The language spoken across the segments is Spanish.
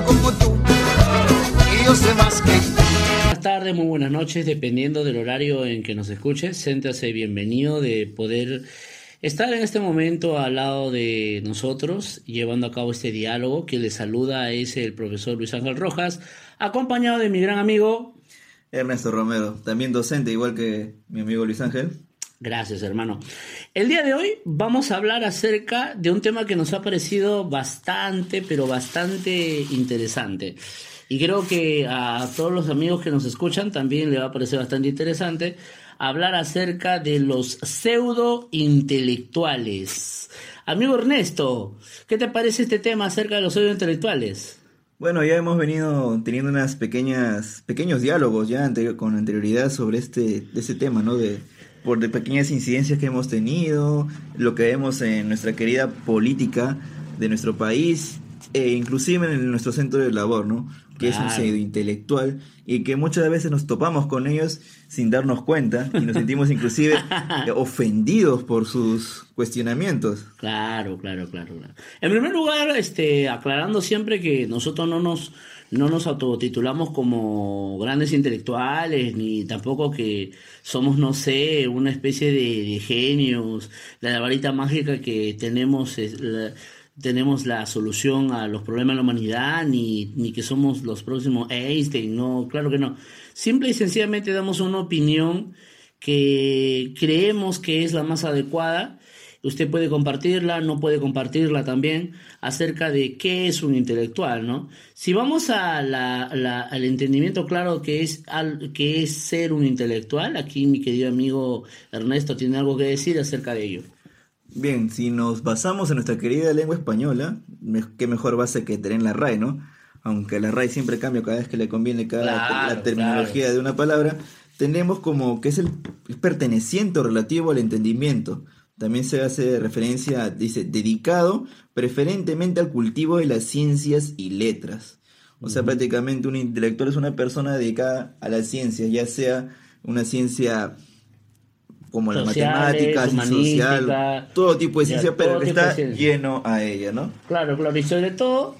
siento como tú. Y yo sé más que Buenas tardes, muy buenas noches, dependiendo del horario en que nos escuches. Siéntase bienvenido de poder estar en este momento al lado de nosotros, llevando a cabo este diálogo. Quien le saluda es el profesor Luis Ángel Rojas, acompañado de mi gran amigo Ernesto Romero, también docente, igual que mi amigo Luis Ángel. Gracias, hermano. El día de hoy vamos a hablar acerca de un tema que nos ha parecido bastante, pero bastante interesante. Y creo que a todos los amigos que nos escuchan también le va a parecer bastante interesante hablar acerca de los pseudo intelectuales. Amigo Ernesto, ¿qué te parece este tema acerca de los pseudo intelectuales? Bueno, ya hemos venido teniendo unas pequeñas, pequeños diálogos ya con anterioridad sobre este, este tema, ¿no? Por de pequeñas incidencias que hemos tenido, lo que vemos en nuestra querida política de nuestro país, e inclusive en nuestro centro de labor, ¿no? Que es un pseudo intelectual y que muchas veces nos topamos con ellos sin darnos cuenta y nos sentimos inclusive ofendidos por sus cuestionamientos. Claro, claro, claro, claro. En primer lugar, este, aclarando siempre que nosotros no nos, no nos autotitulamos como grandes intelectuales, ni tampoco que somos, no sé, una especie de, genios, la varita mágica que tenemos, es la- tenemos la solución a los problemas de la humanidad, ni, ni que somos los próximos Einstein, no, claro que no. Simple y sencillamente damos una opinión que creemos que es la más adecuada. Usted puede compartirla, no puede compartirla también, acerca de qué es un intelectual, ¿no? Si vamos a la- la- al entendimiento claro que es, al, que es ser un intelectual, aquí mi querido amigo Ernesto tiene algo que decir acerca de ello. Bien, si nos basamos en nuestra querida lengua española, qué mejor base que tener la RAE, ¿no? Aunque la RAE siempre cambia cada vez que le conviene cada Claro, la terminología claro. de una palabra, tenemos como que es el es perteneciente o relativo al entendimiento. También se hace referencia, dice, dedicado preferentemente al cultivo de las ciencias y letras. O sea, prácticamente un intelectual es una persona dedicada a las ciencias, ya sea una ciencia como la Sociales, matemática, humanística, social, todo tipo de ya, ciencia, pero todo que está ciencia. lleno a ella, ¿no? Claro, claro, y sobre todo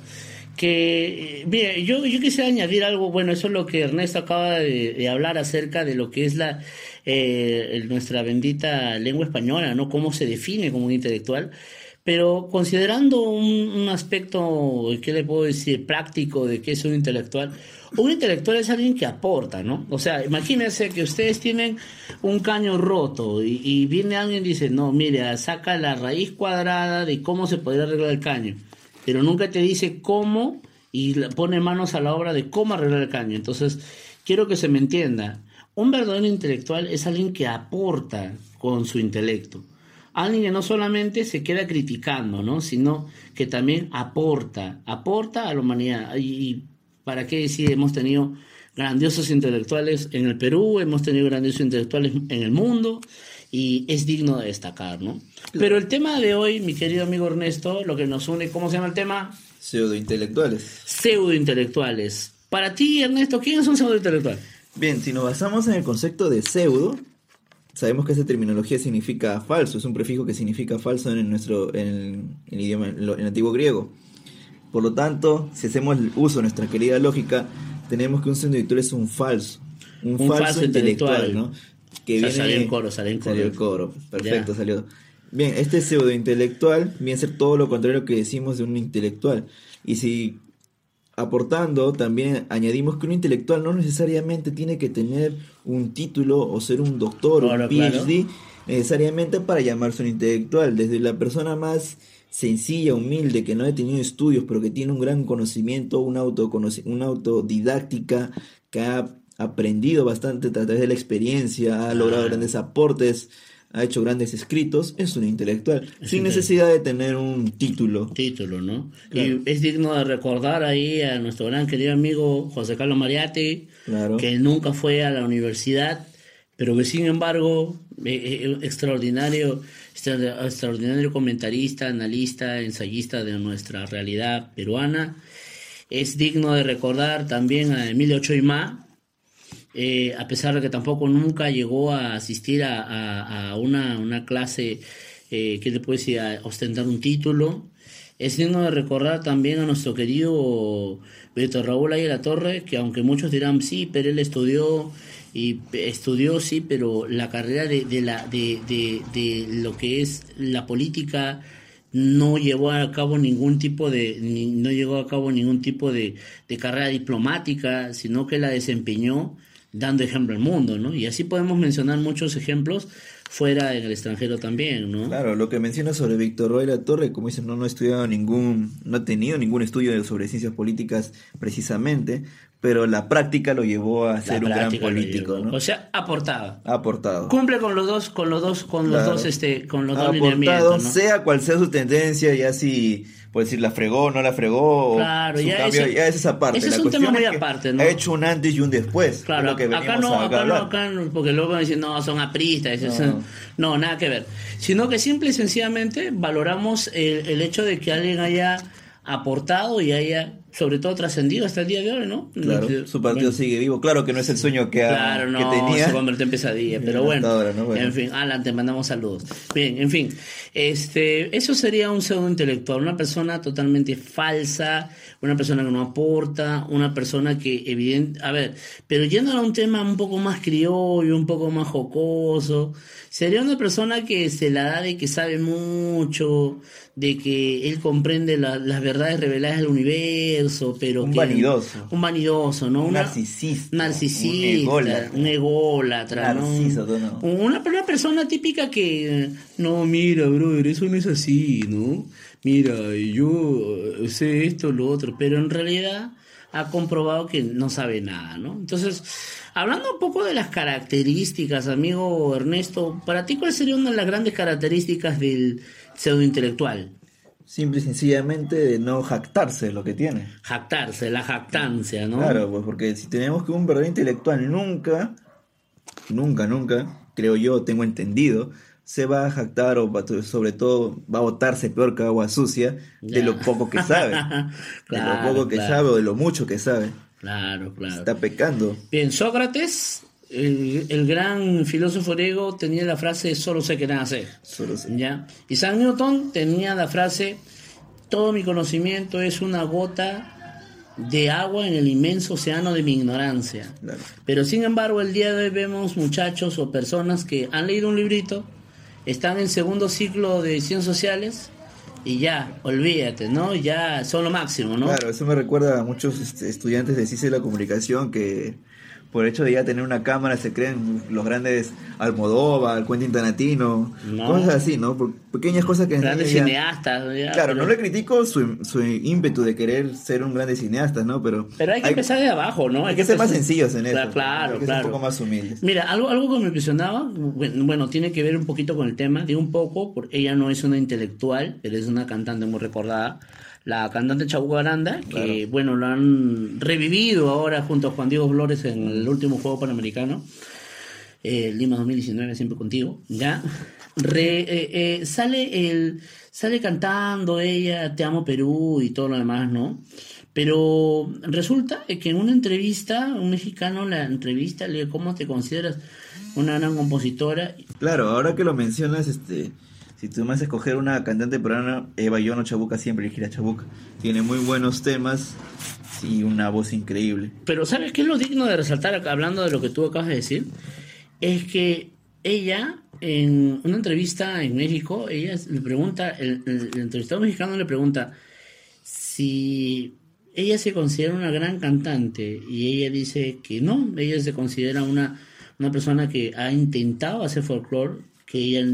que, eh, mire, yo, yo quisiera añadir algo, bueno, eso es lo que Ernesto acaba de, de hablar acerca de lo que es la eh, nuestra bendita lengua española, ¿no? Cómo se define como un intelectual. Pero considerando un, aspecto, ¿qué le puedo decir?, práctico de qué es un intelectual. Un intelectual es alguien que aporta, ¿no? O sea, imagínense que ustedes tienen un caño roto y, y viene alguien y dice, no, mire, saca la raíz cuadrada de cómo se podría arreglar el caño. Pero nunca te dice cómo y pone manos a la obra de cómo arreglar el caño. Entonces, quiero que se me entienda. Un verdadero intelectual es alguien que aporta con su intelecto. Alguien que no solamente se queda criticando, ¿no? Sino que también aporta, aporta a la humanidad. Y, para qué decir, hemos tenido grandiosos intelectuales en el Perú, hemos tenido grandiosos intelectuales en el mundo, y es digno de destacar, ¿no? Pero el tema de hoy, mi querido amigo Ernesto, lo que nos une, ¿cómo se llama el tema? Pseudointelectuales. Pseudointelectuales. Para ti, Ernesto, ¿quién es un pseudointelectual? Bien, si nos basamos en el concepto de pseudo, sabemos que esa terminología significa falso, es un prefijo que significa falso en nuestro en el, en el idioma en antiguo griego. Por lo tanto, si hacemos el uso de nuestra querida lógica, tenemos que un pseudointelectual es un falso, un, Un falso, falso intelectual, intelectual. ¿no? Que O sea, viene salió en coro, salió en coro. Salió el coro, perfecto, Ya. salió. Bien, este pseudointelectual viene a ser todo lo contrario que decimos de un intelectual. Y si aportando, también añadimos que un intelectual no necesariamente tiene que tener un título o ser un doctor o un claro. PhD necesariamente para llamarse un intelectual. Desde la persona más sencilla, humilde, que no ha tenido estudios, pero que tiene un gran conocimiento, una, autoconoci- una autodidáctica, que ha aprendido bastante a través de la experiencia, ha logrado Ah. grandes aportes, ha hecho grandes escritos, es un intelectual, Es sin intelectual. necesidad de tener un título. título, ¿no? Claro. Y es digno de recordar ahí a nuestro gran querido amigo José Carlos Mariatti, Claro. que nunca fue a la universidad, pero que sin embargo, eh, eh, extraordinario, extra- extraordinario comentarista, analista, ensayista de nuestra realidad peruana. Es digno de recordar también a Emilio Choimá, eh, a pesar de que tampoco nunca llegó a asistir a, una, una clase eh, que le puede decir, a ostentar un título. es digno de recordar también a nuestro querido Víctor Raúl Ayala la Torre, que aunque muchos dirán sí, pero él estudió y estudió sí, pero la carrera de, de la de, de, lo que es la política no llevó a cabo ningún tipo de no llegó a cabo ningún tipo de, de carrera diplomática, sino que la desempeñó dando ejemplo al mundo, ¿no? Y así podemos mencionar muchos ejemplos fuera en el extranjero también, ¿no? Claro, lo que menciona sobre Víctor Roy La Torre, como dices, no, no ha estudiado ningún, no ha tenido ningún estudio sobre ciencias políticas precisamente, pero la práctica lo llevó a ser un gran político, ¿no? O sea, aportado. Aportado. Cumple con los dos, con los dos, con los dos, este, con los dos aportado, lineamientos, ¿no? sea cual sea su tendencia, ya si por decir la fregó, no la fregó, Claro, ya cambio, eso- ya es esa parte. ese es La un tema muy que aparte, ¿no? Ha hecho un antes y un después. Claro, lo que acá no, acá no, acá no, porque luego van a decir, no, son apristas, eso- No. no, nada que ver. Sino que simple y sencillamente valoramos el, el hecho de que alguien haya aportado y haya, sobre todo, trascendido hasta el día de hoy, ¿no? Claro, No, su partido bueno, sigue vivo. Claro que no es el sueño que, ha- Claro, que no, tenía. se convirtió en pesadilla, pero bueno, ahora, ¿no? Bueno. En fin, Alan, te mandamos saludos. Bien, en fin, este, eso sería un pseudo intelectual, una persona totalmente falsa, una persona que no aporta, una persona que evidente, a ver, pero yendo a un tema un poco más criollo, un poco más jocoso, sería una persona que se la da de que sabe mucho, de que él comprende la- las verdades reveladas del universo, pero Un que vanidoso. un vanidoso, ¿no? Un narcisista, narcisista, un ególatra. un ególatra. Narciso, no. Una, una persona típica que, no, mira, brother, eso no es así, ¿no? Mira, yo sé esto, lo otro, pero en realidad ha comprobado que no sabe nada, ¿no? Entonces, hablando un poco de las características, amigo Ernesto, para ti, ¿cuál sería una de las grandes características del pseudointelectual? Simple y sencillamente de no jactarse de lo que tiene. Jactarse, la jactancia, ¿no? Claro, pues porque si tenemos que un verdadero intelectual nunca, nunca, nunca, creo yo, tengo entendido, se va a jactar o va- sobre todo va a botarse peor que agua sucia de lo poco que sabe. de lo poco que claro. sabe o de lo mucho que sabe. Claro, claro. Está pecando. Bien, Sócrates, el, el gran filósofo griego, tenía la frase solo sé que nada sé. Solo sé. ¿ya? Isaac Newton tenía la frase todo mi conocimiento es una gota de agua en el inmenso océano de mi ignorancia. Claro. Pero sin embargo, el día de hoy vemos muchachos o personas que han leído un librito, están en segundo ciclo de ciencias sociales y ya, olvídate, ¿no? Ya son lo máximo, ¿no? Claro, eso me recuerda a muchos este, estudiantes de ciencia de la comunicación que por el hecho de ya tener una cámara se creen los grandes Almodóvar, Quentin Tarantino, No. cosas así, ¿no? Por pequeñas cosas que Grandes ya- cineastas. ya, Claro, pero- no le critico su, su ímpetu de querer ser un grande cineasta, ¿no? Pero, Pero hay que empezar de abajo, ¿no? hay que ser más sencillos en eso. Claro, claro. Hay que ser claro. un poco más humildes. Mira, algo, algo que me impresionaba, bueno, bueno, tiene que ver un poquito con el tema, digo un poco, porque ella no es una intelectual, pero es una cantante muy recordada, la cantante Chabuca Aranda, que Claro. bueno, lo han revivido ahora junto a Juan Diego Flores en el último Juego Panamericano, eh, Lima 2019, siempre contigo, ¿ya? Re- eh, eh, sale el sale cantando ella Te amo Perú y todo lo demás, ¿no? Pero resulta que en una entrevista, un mexicano la entrevista, le ¿cómo te consideras una gran compositora? Claro, ahora que lo mencionas, este, si tú me haces escoger una cantante peruana, Eva Yono Chabuca siempre elegirá Chabuca. Tiene muy buenos temas y una voz increíble. Pero ¿sabes qué es lo digno de resaltar hablando de lo que tú acabas de decir? Es que ella, en una entrevista en México, ella le pregunta, el entrevistado mexicano le pregunta si ella se considera una gran cantante y ella dice que no, ella se considera una, una persona que ha intentado hacer folclore, que ella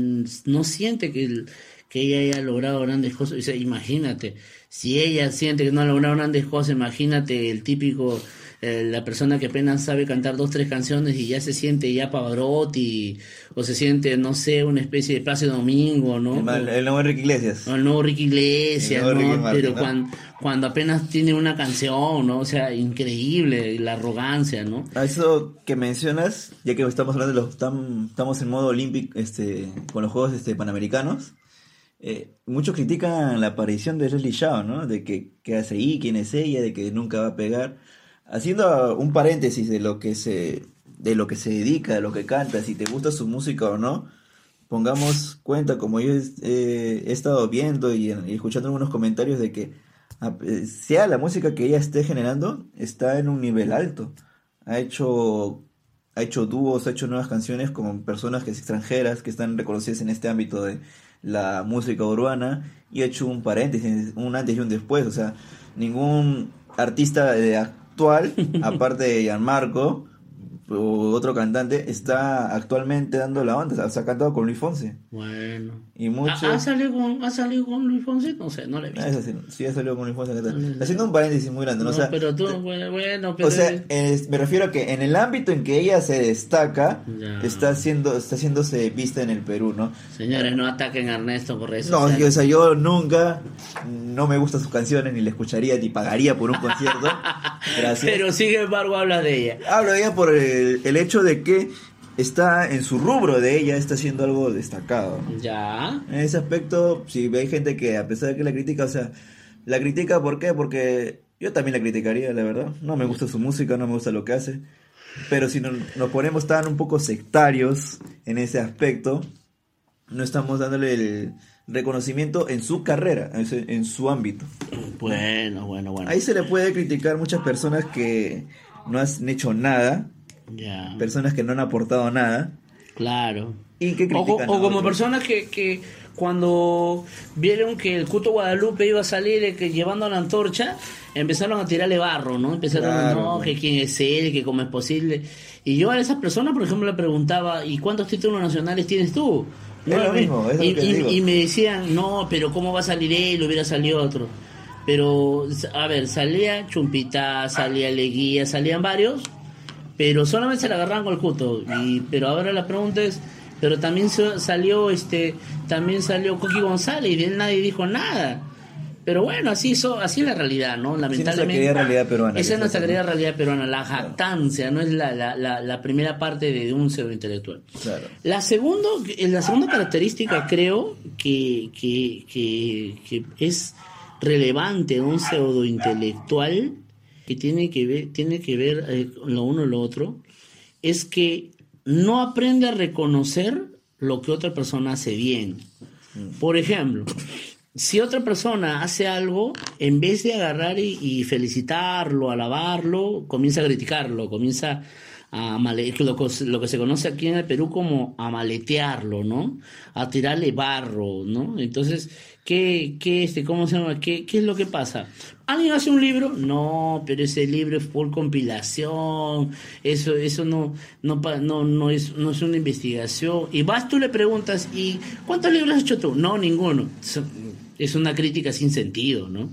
no siente que, que ella haya logrado grandes cosas. O sea, imagínate, si ella siente que no ha logrado grandes cosas, imagínate el típico, eh, la persona que apenas sabe cantar dos, tres canciones y ya se siente ya Pavarotti, o se siente, no sé, una especie de Place Domingo, ¿no? El, nuevo Enrique Iglesias. El nuevo Ricky Iglesias, nuevo ¿no? Ricky Martin, Pero cuando, apenas tiene una canción, ¿no? O sea, increíble, la arrogancia, ¿no? A eso que mencionas, ya que estamos hablando de los tam- estamos en modo olímpico este, con los Juegos este, Panamericanos, eh, muchos critican la aparición de Leslie Shaw, ¿no? De que qué hace ahí, quién es ella, de que nunca va a pegar. Haciendo un paréntesis de lo que se de lo que se dedica, de lo que canta, si te gusta su música o no, pongamos cuenta, como yo eh, he estado viendo y, escuchando algunos comentarios de que a- eh, sea la música que ella esté generando, está en un nivel alto. Ha hecho, ha hecho dúos, ha hecho nuevas canciones con personas que extranjeras que están reconocidas en este ámbito de la música urbana y ha hecho un paréntesis, un antes y un después. O sea, ningún artista de actual, aparte de Gianmarco otro cantante, está actualmente dando la onda. O sea, ha cantado con Luis Fonse. Bueno. Y muchos... ¿Ha, ha salido con, ¿Ha salido con Luis Fonse? No sé, no le he visto. Ah, eso sí, sí, ya salió con Luis Fonse. ¿qué tal? Haciendo un paréntesis muy grande, ¿no? No, O sea, pero tú, bueno, pero... o sea, es- me refiero a que en el ámbito en que ella se destaca, Ya. está haciendo, está haciéndose vista en el Perú, ¿no? Señores, no ataquen a Ernesto por eso. No, yo, o sea, yo nunca, no me gustan sus canciones, ni la escucharía, ni pagaría por un concierto. Gracias. Pero sin embargo hablas de ella. Hablo de ella por el, el hecho de que está en su rubro de ella, está haciendo algo destacado. Ya. En ese aspecto, si hay gente que a pesar de que la critica, o sea, la critica ¿por qué? Porque yo también la criticaría, la verdad. No me gusta su música, no me gusta lo que hace. Pero si no- nos ponemos tan un poco sectarios en ese aspecto, no estamos dándole el reconocimiento en su carrera, en su, en su ámbito. Bueno, bueno, bueno. Ahí se le puede criticar muchas personas que no han hecho nada, Ya. personas que no han aportado nada. Claro. Y que O, a como otros. personas que, que cuando vieron que el Cuto Guadalupe iba a salir eh, que llevando la antorcha, empezaron a tirarle barro, ¿no? Empezaron a Claro, no, pues. que quién es él, que cómo es posible. Y yo a esas personas, por ejemplo, le preguntaba, ¿y cuántos títulos nacionales tienes tú? Es lo me- mismo, es lo y, que y- digo. y me decían, no, pero ¿cómo va a salir él? Hubiera salido otro. Pero, a ver, salía Chumpita, salía Leguía, salían varios, pero solamente se la agarraban con el cuto. Y, pero ahora la pregunta es, pero también salió este, también salió Coqui González y él nadie dijo nada. Pero bueno, así eso, así es la realidad, ¿no? Lamentablemente. querida realidad peruana, Esa es nuestra querida realidad peruana, la jactancia, no es la, la, la, la primera parte de, un pseudo intelectual. Claro. La, segundo, la segunda característica creo que, que, que, que es relevante un pseudo intelectual que tiene que ver, tiene que ver eh, lo uno y lo otro, es que no aprende a reconocer lo que otra persona hace bien. Por ejemplo, si otra persona hace algo, en vez de agarrar y, y felicitarlo, alabarlo, comienza a criticarlo, comienza a lo, lo que se conoce aquí en el Perú como a maletearlo, ¿no? A tirarle barro, ¿no? Entonces, ¿qué, qué, este, cómo se llama? ¿Qué, ¿Qué es lo que pasa? ¿Alguien hace un libro? No, pero ese libro es por compilación, eso, eso no, no, no, no, es, no es una investigación. Y vas, tú le preguntas, ¿y cuántos libros has hecho tú? No, ninguno. Es- una crítica sin sentido, ¿no?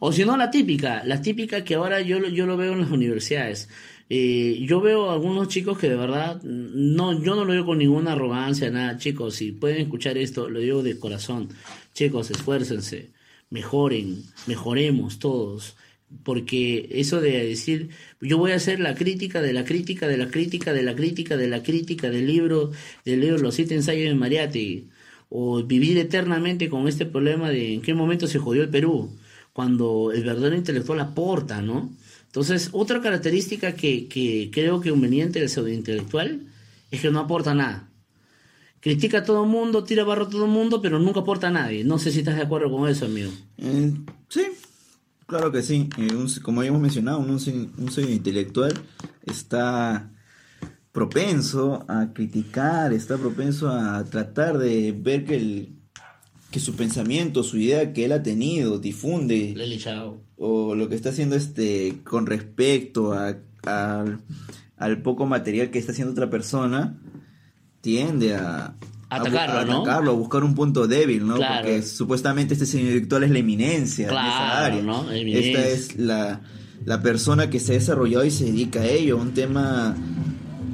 O si no, la típica, la típica que ahora yo, yo lo veo en las universidades. Eh, yo veo algunos chicos que de verdad, no, yo no lo digo con ninguna arrogancia, nada, chicos, si pueden escuchar esto, lo digo de corazón. Chicos, esfuércense, mejoren, mejoremos todos. Porque eso de decir, yo voy a hacer la crítica de la crítica de la crítica de la crítica de la crítica del libro, del libro Los siete ensayos de Mariátegui, o vivir eternamente con este problema de en qué momento se jodió el Perú, cuando el verdadero intelectual aporta, ¿no? Entonces, otra característica que, que creo que conveniente del pseudointelectual es que no aporta nada. Critica a todo el mundo, tira barro a todo el mundo, pero nunca aporta a nadie. No sé si estás de acuerdo con eso, amigo. Eh, sí, claro que sí. Eh, un- como habíamos mencionado, un, un sello intelectual está propenso a criticar, está propenso a tratar de ver que, el, que su pensamiento, su idea que él ha tenido, difunde, Leli Chao. O lo que está haciendo este con respecto a, a- al poco material que está haciendo otra persona, tiende a... Atacarlo, a ¿no? atacarlo, a buscar un punto débil, ¿no? Claro. Porque supuestamente este señor intelectual es la eminencia en esa Claro, área. Esta es la, la persona que se ha desarrollado y se dedica a ello, a un tema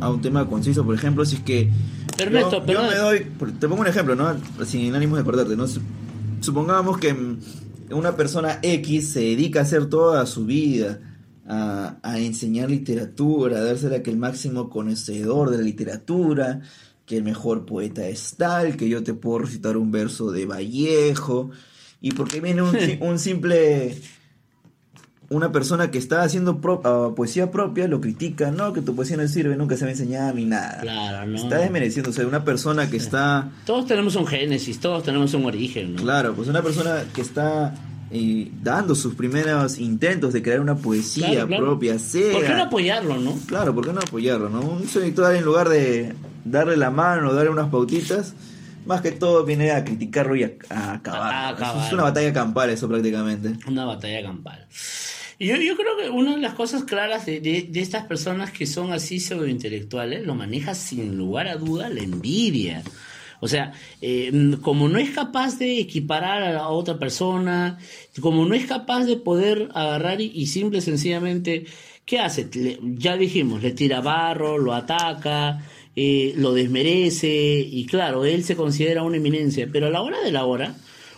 a un tema conciso, por ejemplo, si es que Pero yo, Ernesto, yo me doy, te pongo un ejemplo, ¿no? Sin ánimos de cortarte, ¿no? Sup- Supongamos que una persona X se dedica a hacer toda su vida a, a enseñar literatura, a dársela que el máximo conocedor de la literatura, que el mejor poeta es tal, que yo te puedo recitar un verso de Vallejo, y porque viene un simple una persona que está haciendo pro- ah, poesía propia lo critica, no, que tu poesía no sirve, nunca se va a enseñar ni nada. Claro, no. Está desmereciendo, o sea, una persona que está, Todos tenemos un génesis, todos tenemos un origen, ¿no? claro, pues una persona que está eh, dando sus primeros intentos de crear una poesía Claro, claro. propia, sea. ¿Por qué no apoyarlo, no? Claro, ¿por qué no apoyarlo? ¿no? Un selector en lugar de darle la mano, darle unas pautitas, más que todo viene a criticarlo y a, a acabar. A acabar. Es una batalla campal eso prácticamente. Una batalla campal. Yo, yo creo que una de las cosas claras de, de- estas personas que son así pseudointelectuales lo maneja sin lugar a duda la envidia. O sea, eh, como no es capaz de equiparar a la otra persona, como no es capaz de poder agarrar y, simple y sencillamente, ¿qué hace? Le- ya dijimos, le tira barro, lo ataca, eh, lo desmerece y claro, él se considera una eminencia, pero a la hora de la hora,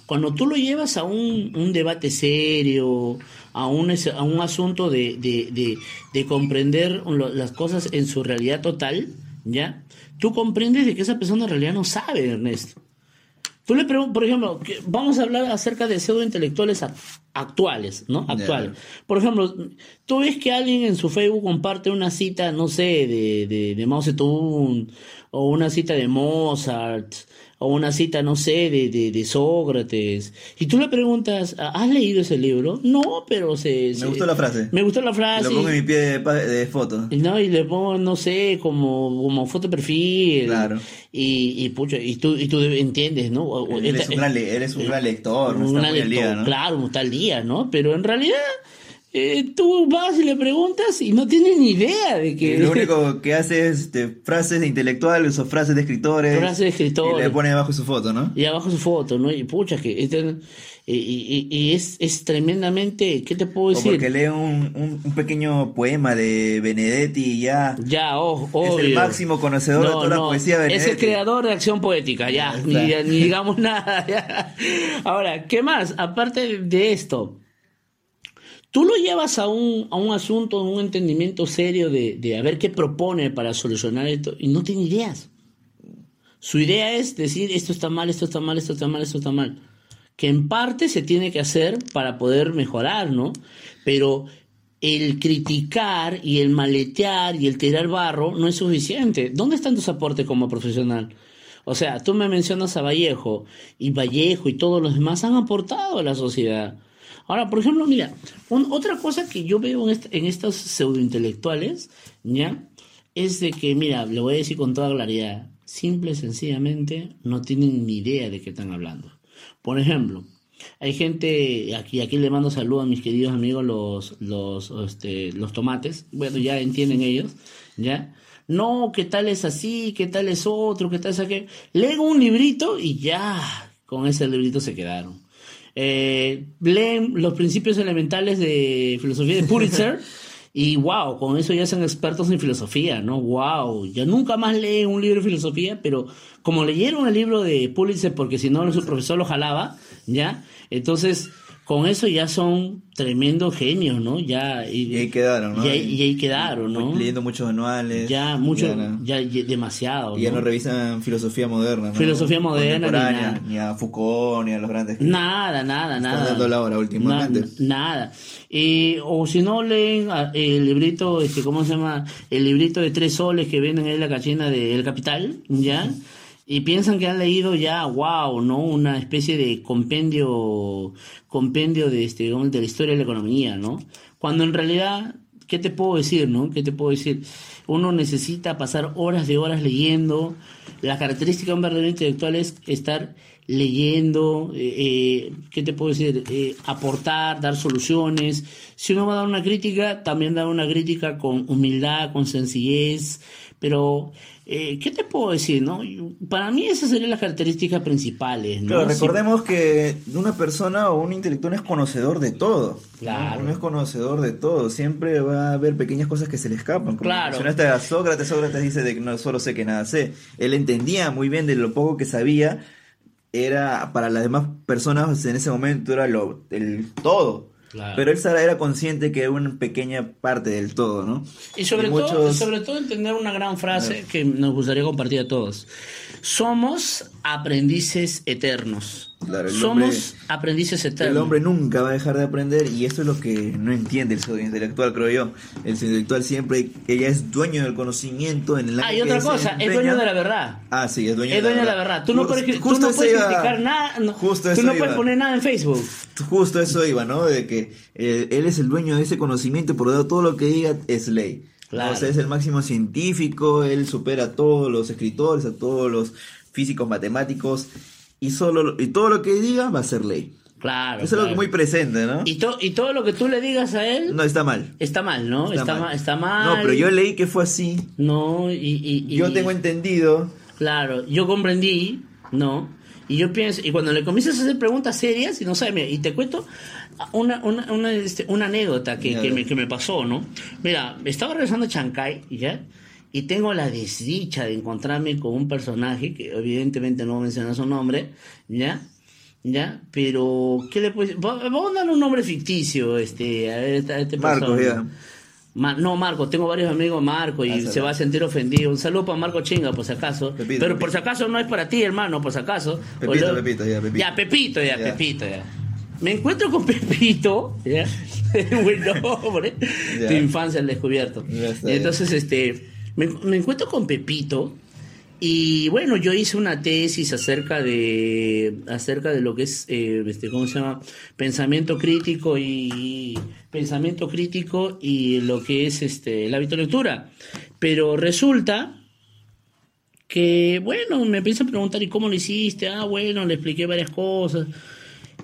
cuando tú lo llevas a un debate serio, a un, a un asunto de, de, de, de comprender las cosas en su realidad total, ¿ya? Tú comprendes de que esa persona en realidad no sabe, Ernesto. Tú le preguntas, por ejemplo, que vamos a hablar acerca de pseudointelectuales ac- actuales, ¿no? Actuales. Por ejemplo, tú ves que alguien en su Facebook comparte una cita, no sé, de, de, de Mao Zedong, o una cita de Mozart, o una cita, no sé, de, de, de Sócrates, y tú le preguntas, ¿has leído ese libro? No, pero se... Me se- gustó la frase. Me gustó la Y frase. Lo pongo en mi pie de, de foto. Y No, y le pongo, no sé, como, como foto de perfil. Claro. Y, y, pucha, y tú, y tú entiendes, ¿no? Eres esta- un gran, eres un gran lector, al día, lector- ¿no? Claro, está al día, ¿no? Pero en realidad, eh, tú vas y le preguntas y no tienes ni idea de que. Lo único que hace es este, frases de intelectuales o frases de escritores. Frases de escritores. Y le pone debajo su foto, ¿no? Y abajo su foto, ¿no? Y pucha, que. este- y, y- y es, es tremendamente. ¿Qué te puedo O decir? porque lee un, un- un pequeño poema de Benedetti y ya. Ya, oh, Es el obvio. máximo conocedor de toda la poesía de Es el Benedetti. creador de acción poética, ya. Ni, ni digamos nada. ya. Ahora, ¿qué más? Aparte de esto, tú lo llevas a un, a un asunto, a un entendimiento serio de, de a ver qué propone para solucionar esto y no tiene ideas. Su idea es decir, esto está mal, esto está mal, esto está mal, esto está mal. Que en parte se tiene que hacer para poder mejorar, ¿no? Pero el criticar y el maletear y el tirar barro no es suficiente. ¿Dónde están tus aportes como profesional? O sea, tú me mencionas a Vallejo y Vallejo y todos los demás han aportado a la sociedad. Ahora, por ejemplo, mira, otra cosa que yo veo en, en estos pseudointelectuales, ¿ya? Es de que, mira, le voy a decir con toda claridad, simple y sencillamente no tienen ni idea de qué están hablando. Por ejemplo, hay gente, aquí, aquí le mando saludos a mis queridos amigos los, los, este, los tomates, bueno, ya entienden ellos, ¿ya? No, ¿qué tal es así? ¿Qué tal es otro? ¿Qué tal es aquel? Leen un librito y ya, con ese librito se quedaron. Eh, leen los principios elementales de filosofía de Pulitzer y wow, con eso ya son expertos en filosofía, ¿no? Wow, ya nunca más leen un libro de filosofía, pero como leyeron el libro de Pulitzer porque si no su profesor lo jalaba, ¿ya? Entonces, con eso ya son tremendos genios, ¿no? Ya, Y ahí quedaron, ¿no? Y ahí, y ahí quedaron, ¿no? Leyendo muchos anuales. Ya, mucho, Ya demasiado, y ya ¿no? no revisan filosofía moderna, ¿no? Filosofía moderna, ni nada. Ni a Foucault, ni a los grandes. Nada, nada, Están nada. dando la hora últimamente. Na- nada. Y, o si no leen ah, el librito, este, ¿cómo se llama? El librito de tres soles que venden en la cachina de El Capital, ¿ya? Y piensan que han leído ya, wow, ¿no? Una especie de compendio, compendio de, este, de la historia de la economía, ¿no? Cuando en realidad, ¿qué te puedo decir, no? ¿Qué te puedo decir? Uno necesita pasar horas de horas leyendo. La característica de un verdadero intelectual es estar leyendo, eh, eh, ¿qué te puedo decir? Eh, aportar, dar soluciones. Si uno va a dar una crítica, también dar una crítica con humildad, con sencillez. Pero, eh, ¿qué te puedo decir? no Para mí esas serían las características principales. ¿no? Claro, recordemos que una persona o un intelectual es conocedor de todo. Claro. Uno es conocedor de todo. Siempre va a haber pequeñas cosas que se le escapan. Como Claro. mencionaste a Sócrates, Sócrates dice de que no solo sé que nada sé. Él entendía muy bien de lo poco que sabía. Era para las demás personas en ese momento era lo, el todo. Claro. Pero él era consciente que era una pequeña parte del todo, ¿no? Y sobre, Y todo, muchos- sobre todo entender una gran frase que nos gustaría compartir a todos. Somos aprendices eternos. Claro, el Somos hombre- aprendices eternos. El hombre nunca va a dejar de aprender y eso es lo que no entiende el pseudo intelectual, creo yo. El pseudo intelectual siempre, ella es dueño del conocimiento en el Ah, y otra cosa, es dueño de la verdad. Ah, sí, es dueño, Es dueño de la verdad. Tú no puedes, tú justo no eso puedes iba- criticar nada. no- Justo tú no iba. puedes poner nada en Facebook. Justo eso iba, ¿no? De que eh, él es el dueño de ese conocimiento por lo tanto todo lo que diga es ley. Claro. O sea, es el máximo científico, él supera a todos los escritores, a todos los físicos, matemáticos y solo y todo lo que diga va a ser ley. Claro. Eso es algo claro. muy presente, ¿no? y, to- y todo lo que tú le digas a él No está mal. está mal, ¿no? Está, mal. está mal. No, pero yo leí que fue así. No, y, y- y- Yo tengo entendido. Claro, yo comprendí, ¿no? Y yo pienso, y cuando le comienzas a hacer preguntas serias y no sabes, mira, y te cuento una, una, una, este, una anécdota que, que, me, que me pasó, ¿no? Mira, estaba regresando a Chancay, ¿ya? Y tengo la desdicha de encontrarme con un personaje, que evidentemente no voy a mencionar su nombre, ¿ya? ¿Ya? Pero, ¿qué le puedes va- Vamos a darle un nombre ficticio, este, a este, a este persona. ya. Ma- no, Marco, tengo varios amigos Marco y Ah, se va a sentir ofendido. Un saludo para Marco Chinga, por si acaso. Pepito, Pero por si acaso no es para ti, hermano, por si acaso. Pepito, lo- Pepito, ya, Pepito. Ya, Pepito, ya, Ya. Pepito, ya. Me encuentro con Pepito, ya. Buen nombre. Tu infancia al descubierto. Ya está Y entonces, este, me, me encuentro con Pepito. Y bueno, yo hice una tesis acerca de acerca de lo que es eh, este cómo se llama pensamiento crítico y pensamiento crítico y lo que es este el hábito de lectura. Pero resulta que bueno, me empieza a preguntar ¿y cómo lo hiciste? Ah, bueno, le expliqué varias cosas.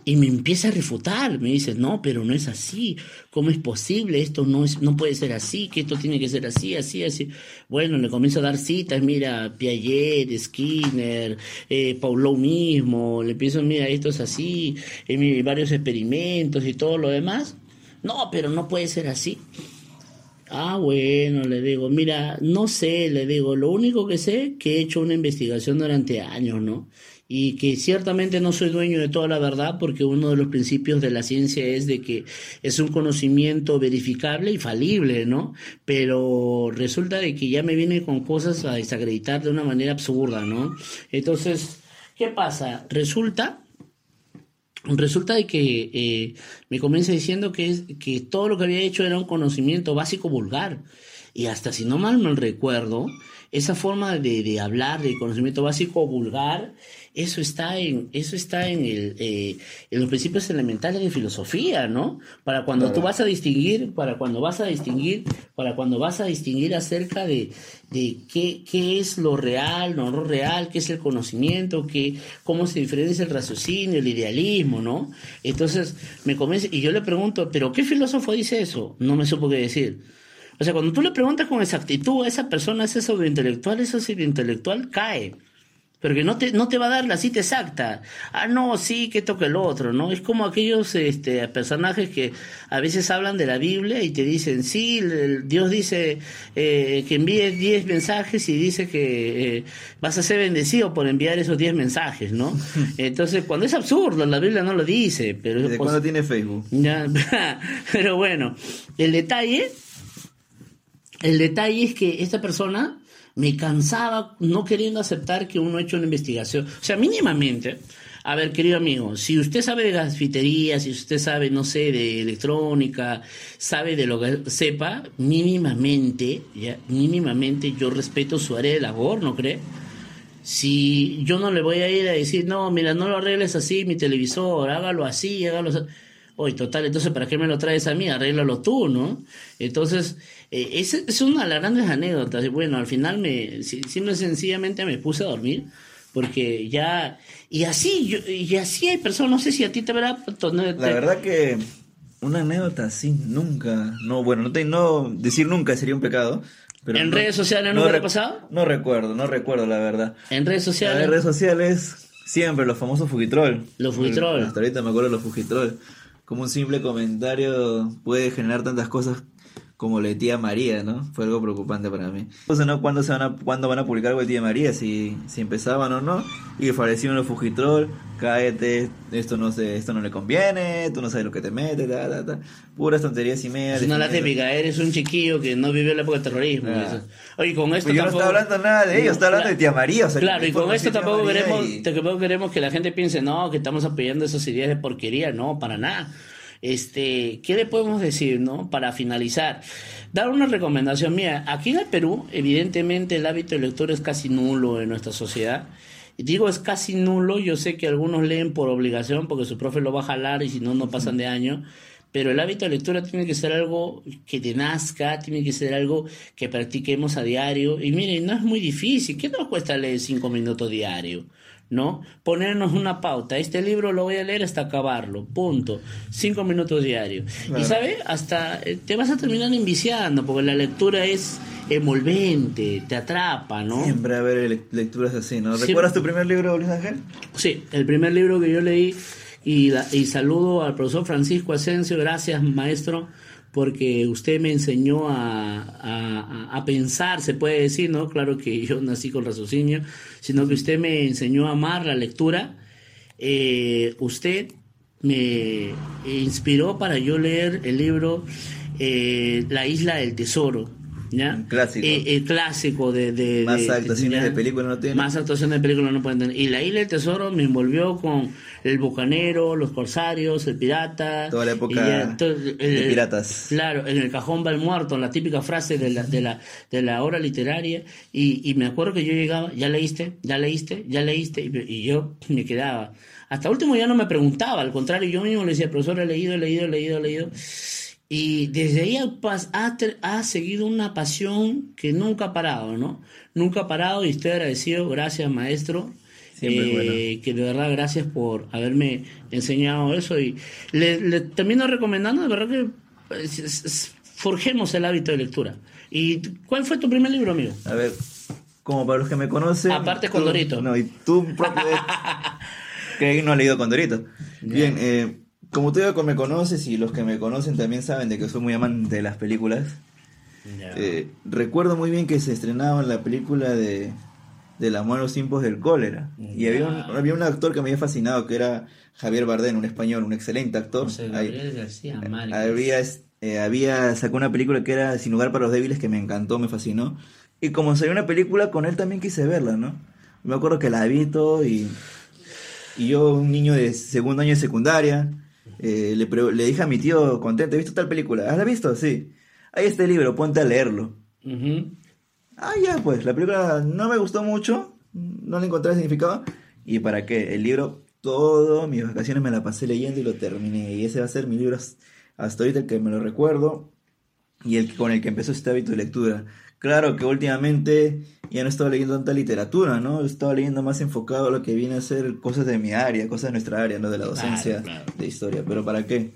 Y me empieza a refutar, me dice, no, pero no es así, ¿cómo es posible? Esto no, es, no puede ser así, que esto tiene que ser así, así, así. Bueno, le comienzo a dar citas, mira, Piaget, Skinner, eh, Paulo mismo, le empiezo, mira, esto es así, eh, varios experimentos y todo lo demás. No, pero no puede ser así. Ah, bueno, le digo, mira, no sé, le digo, lo único que sé que he hecho una investigación durante años, ¿no? Y que ciertamente no soy dueño de toda la verdad porque uno de los principios de la ciencia es de que es un conocimiento verificable y falible, ¿no? Pero resulta de que ya me viene con cosas a desacreditar de una manera absurda, ¿no? Entonces, ¿qué pasa? Resulta Resulta de que eh, me comienza diciendo que, es, que todo lo que había hecho era un conocimiento básico vulgar. Y hasta si no mal me recuerdo, esa forma de, de hablar de conocimiento básico vulgar, eso está en, eso está en, el, eh, en los principios elementales de filosofía, ¿no? Para cuando Claro. tú vas a distinguir, para cuando vas a distinguir, para cuando vas a distinguir acerca de, de qué, qué es lo real, no lo real, qué es el conocimiento, qué, cómo se diferencia el raciocinio, el idealismo, ¿no? Entonces me comienza, y yo le pregunto, ¿pero qué filósofo dice eso? No me supo qué decir. O sea, cuando tú le preguntas con exactitud a esa persona, ese pseudointelectual, ese pseudointelectual cae. Pero que no te, no te va a dar la cita exacta. Ah, no, sí, que toque el otro, ¿no? Es como aquellos este, personajes que a veces hablan de la Biblia y te dicen, sí, el- Dios dice eh, que envíes 10 mensajes y dice que eh, vas a ser bendecido por enviar esos 10 mensajes, ¿no? Entonces, cuando es absurdo, la Biblia no lo dice, pero... ¿Desde cuándo tiene Facebook? ya, pero bueno, el detalle, el detalle es que esta persona me cansaba no queriendo aceptar que uno ha hecho una investigación. O sea, mínimamente, a ver, querido amigo, si usted sabe de gasfitería, si usted sabe, no sé, de electrónica, sabe de lo que sepa, mínimamente, ya, mínimamente yo respeto su área de labor, ¿no cree? Si yo no le voy a ir a decir, no, mira, no lo arregles así, mi televisor, hágalo así, hágalo así. Oye, total, entonces, ¿para qué me lo traes a mí? Arréglalo tú, ¿no? Entonces, eh, esa es una de las grandes anécdotas. Bueno, al final, me, si- simple sencillamente me puse a dormir, porque ya. Y así, yo, y así hay personas, no sé si a ti te verá. La verdad que una anécdota así nunca, no, bueno, no, te, no decir nunca sería un pecado. Pero ¿En no- redes sociales nunca te ha pasado? No recuerdo, no recuerdo la verdad. En redes sociales. ver, redes sociales, siempre los famosos Fugitrol. Los Fugitrol. Hasta ahorita me acuerdo de los Fugitrol. Como un simple comentario puede generar tantas cosas como la de tía María, ¿no? Fue algo preocupante para mí. Entonces, ¿no? ¿Cuándo, se van a, ¿Cuándo van a publicar algo de tía María? Si, si empezaban o no. Y aparecieron los Fugitrol, cáete, esto no sé, esto no le conviene, tú no sabes lo que te metes, ta, ta, ta. Puras tonterías y media. Es una la típica, eres un chiquillo que no vivió la época del terrorismo. Ah. Oye, con esto Pues yo no tampoco- estaba hablando nada de ellos, estaba hablando de tía María. O sea, Claro, y con esto tampoco queremos, y- tampoco queremos que la gente piense, no, que estamos apoyando esas ideas de porquería, no, para nada. Este, ¿qué le podemos decir, no? Para finalizar, dar una recomendación mía. Aquí en el Perú, evidentemente, el hábito de lectura es casi nulo en nuestra sociedad. Digo es casi nulo, yo sé que algunos leen por obligación porque su profe lo va a jalar y si no, no pasan de año. Pero el hábito de lectura tiene que ser algo que te nazca, tiene que ser algo que practiquemos a diario. Y miren, no es muy difícil. ¿Qué nos cuesta leer cinco minutos diario? ¿No? Ponernos una pauta. Este libro lo voy a leer hasta acabarlo. Punto. Cinco minutos diarios. Y. ¿sabes? Hasta eh, te vas a terminar enviciando porque la lectura es envolvente, te atrapa, ¿no? Siempre a ver le- lecturas así, ¿no? Sí. ¿Recuerdas tu primer libro, Luis Ángel? Sí, el primer libro que yo leí y, la- y saludo al profesor Francisco Asensio, gracias maestro, porque usted me enseñó a, a- a pensar, se puede decir, ¿no? Claro que yo nací con raciocinio, sino que usted me enseñó a amar la lectura. Eh, usted me inspiró para yo leer el libro eh, La isla del tesoro. ¿Ya? Un clásico. Eh, el clásico de, de- Más de- actuaciones de película no tiene. Más actuaciones de película no pueden tener. Y la isla del tesoro me envolvió con el bucanero, los corsarios, el pirata. Toda la época y ya, todo- de piratas. Claro, en el cajón va el muerto, la típica frase de la, de la, de la obra literaria. Y, y me acuerdo que yo llegaba, ya leíste, ya leíste, ya leíste. Y, y yo me quedaba. Hasta último ya no me preguntaba, al contrario, yo mismo le decía, profesor, he leído, he leído, he leído, he leído. Y desde ahí ha, ha, seguido una pasión que nunca ha parado, ¿no? Nunca ha parado y estoy agradecido, gracias maestro. Es eh, bueno. Que de verdad gracias por haberme enseñado eso y le, le termino recomendando de verdad que eh, s- s- forjemos el hábito de lectura. ¿Y cuál fue tu primer libro, amigo? A ver, como para los que me conocen. Aparte Condorito. No, y tú propio. que no has leído Condorito. Bien, eh, como tú ya me conoces y los que me conocen también saben de que soy muy amante de las películas. eh, recuerdo muy bien que se estrenaba la película de del amor en los tiempos del cólera. Y había un, había un actor que me había fascinado que era Javier Bardem, un español, un excelente actor. Ahí- García Márquez. había, eh, había sacó una película que era Sin lugar para los débiles que me encantó, me fascinó. Y como salió una película con él también quise verla, ¿no? Me acuerdo que la vi todo y, y yo, un niño de segundo año de secundaria, eh, le, dije a mi tío contento, ¿he visto tal película? ¿Has la visto? Sí. Ahí está el libro, ponte a leerlo. Ah, ya, pues, la película no me gustó mucho, no le encontré significado. ¿Y para qué? El libro, todas mis vacaciones me la pasé leyendo y lo terminé. Y ese va a ser mi libro hasta- ahorita el que me lo recuerdo y el que- con el que empezó este hábito de lectura. Claro que últimamente ya no estaba leyendo tanta literatura, ¿no? Estaba leyendo más enfocado a lo que viene a ser cosas de mi área, cosas de nuestra área, ¿no? De la docencia claro. de historia. Pero ¿para qué?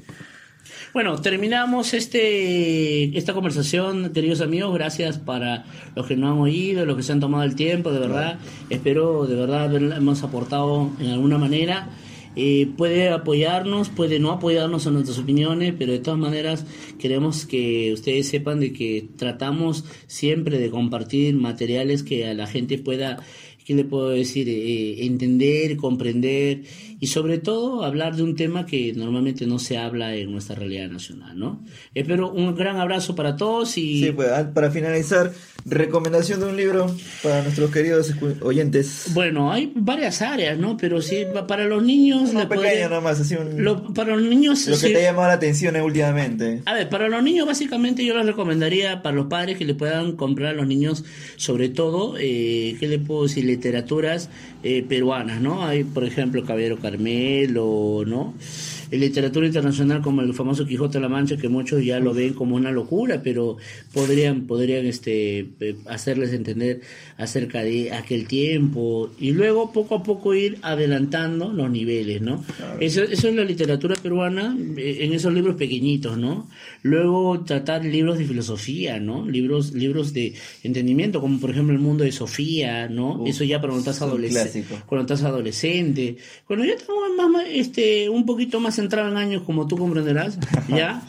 Bueno, terminamos este esta conversación, queridos amigos. Gracias para los que no han oído, los que se han tomado el tiempo, de verdad. Espero de verdad habernos aportado en alguna manera. Eh, puede apoyarnos, puede no apoyarnos en nuestras opiniones, pero de todas maneras queremos que ustedes sepan de que tratamos siempre de compartir materiales que a la gente pueda ¿qué le puedo decir? Eh, entender, comprender y sobre todo hablar de un tema que normalmente no se habla en nuestra realidad nacional, ¿no? Espero un gran abrazo para todos y Sí, pues ah, para finalizar, recomendación de un libro para nuestros queridos oyentes. bueno, hay varias áreas, ¿no? Pero sí, pa- para los niños... Pequeño podría- nomás, así un... Lo, lo- para los niños... que sí- te ha llamado la atención eh, últimamente. A ver, para los niños básicamente yo les recomendaría para los padres que le puedan comprar a los niños sobre todo, eh, ¿qué le puedo decir? Literaturas eh, peruanas, ¿no? Hay, por ejemplo, Caballero Carmelo, ¿no? En literatura internacional como el famoso Quijote de la Mancha, que muchos ya lo ven como una locura, pero podrían, podrían este, eh, hacerles entender acerca de aquel tiempo y luego poco a poco ir adelantando los niveles, ¿no? Eso, eso es la literatura peruana eh, en esos libros pequeñitos, ¿no? Luego tratar libros de filosofía, ¿no? Libros, libros de entendimiento, como por ejemplo el mundo de Sofía, ¿no? Uf, eso ya para cuando estás adolescente. Cuando estás adolescente. Cuando ya estamos más, este, un poquito más centrado en años, como tú comprenderás, ya.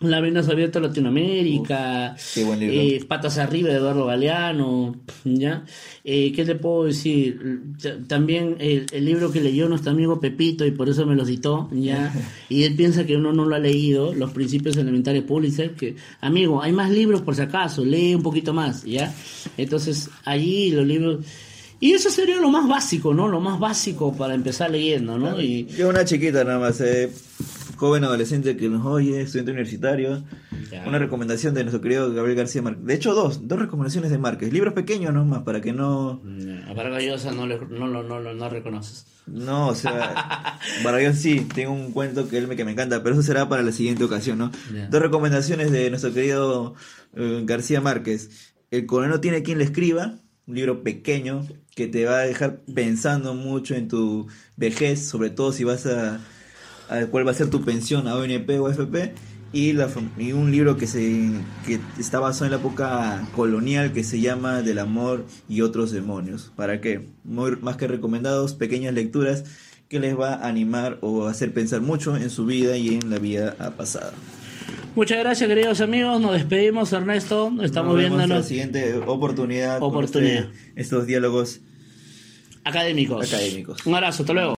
La Venas Abiertas de Latinoamérica, Uf, qué buen libro. eh, Patas Arriba de Eduardo Galeano, ¿ya? Eh, ¿Qué te puedo decir? También el, el libro que leyó nuestro amigo Pepito y por eso me lo citó, ¿ya? Y él piensa que uno no lo ha leído, Los Principios Elementales Pulitzer, que, amigo, hay más libros por si acaso, lee un poquito más, ¿ya? Entonces, allí los libros... Y eso sería lo más básico, ¿no? Lo más básico para empezar leyendo, ¿no? Y... Yo una chiquita nada más, eh, joven adolescente que nos oye, estudiante universitario. Una recomendación de nuestro querido Gabriel García Márquez. De hecho, dos, dos recomendaciones de Márquez. Libros pequeños nomás, para que no... A Vargas Llosa no, le- no, no, lo- no reconoces. No, o sea, para yo sí, tengo un cuento que él me, que me encanta, pero eso será para la siguiente ocasión, ¿no? Dos recomendaciones de nuestro querido eh, García Márquez. El coronel no tiene quien le escriba, un libro pequeño que te va a dejar pensando mucho en tu vejez, sobre todo si vas a, cuál va a ser tu pensión, a ONP o FP. Y, la, un libro que, se, que está basado en la época colonial que se llama Del amor y otros demonios. ¿Para qué? Muy- más que recomendados, pequeñas lecturas que les va a animar o hacer pensar mucho en su vida y en la vida pasada. Muchas gracias, queridos amigos. Nos despedimos, Ernesto. Estamos Nos en la viéndonos siguiente oportunidad. con Oportunidad. este- estos diálogos académicos. Académicos. Un abrazo, hasta luego.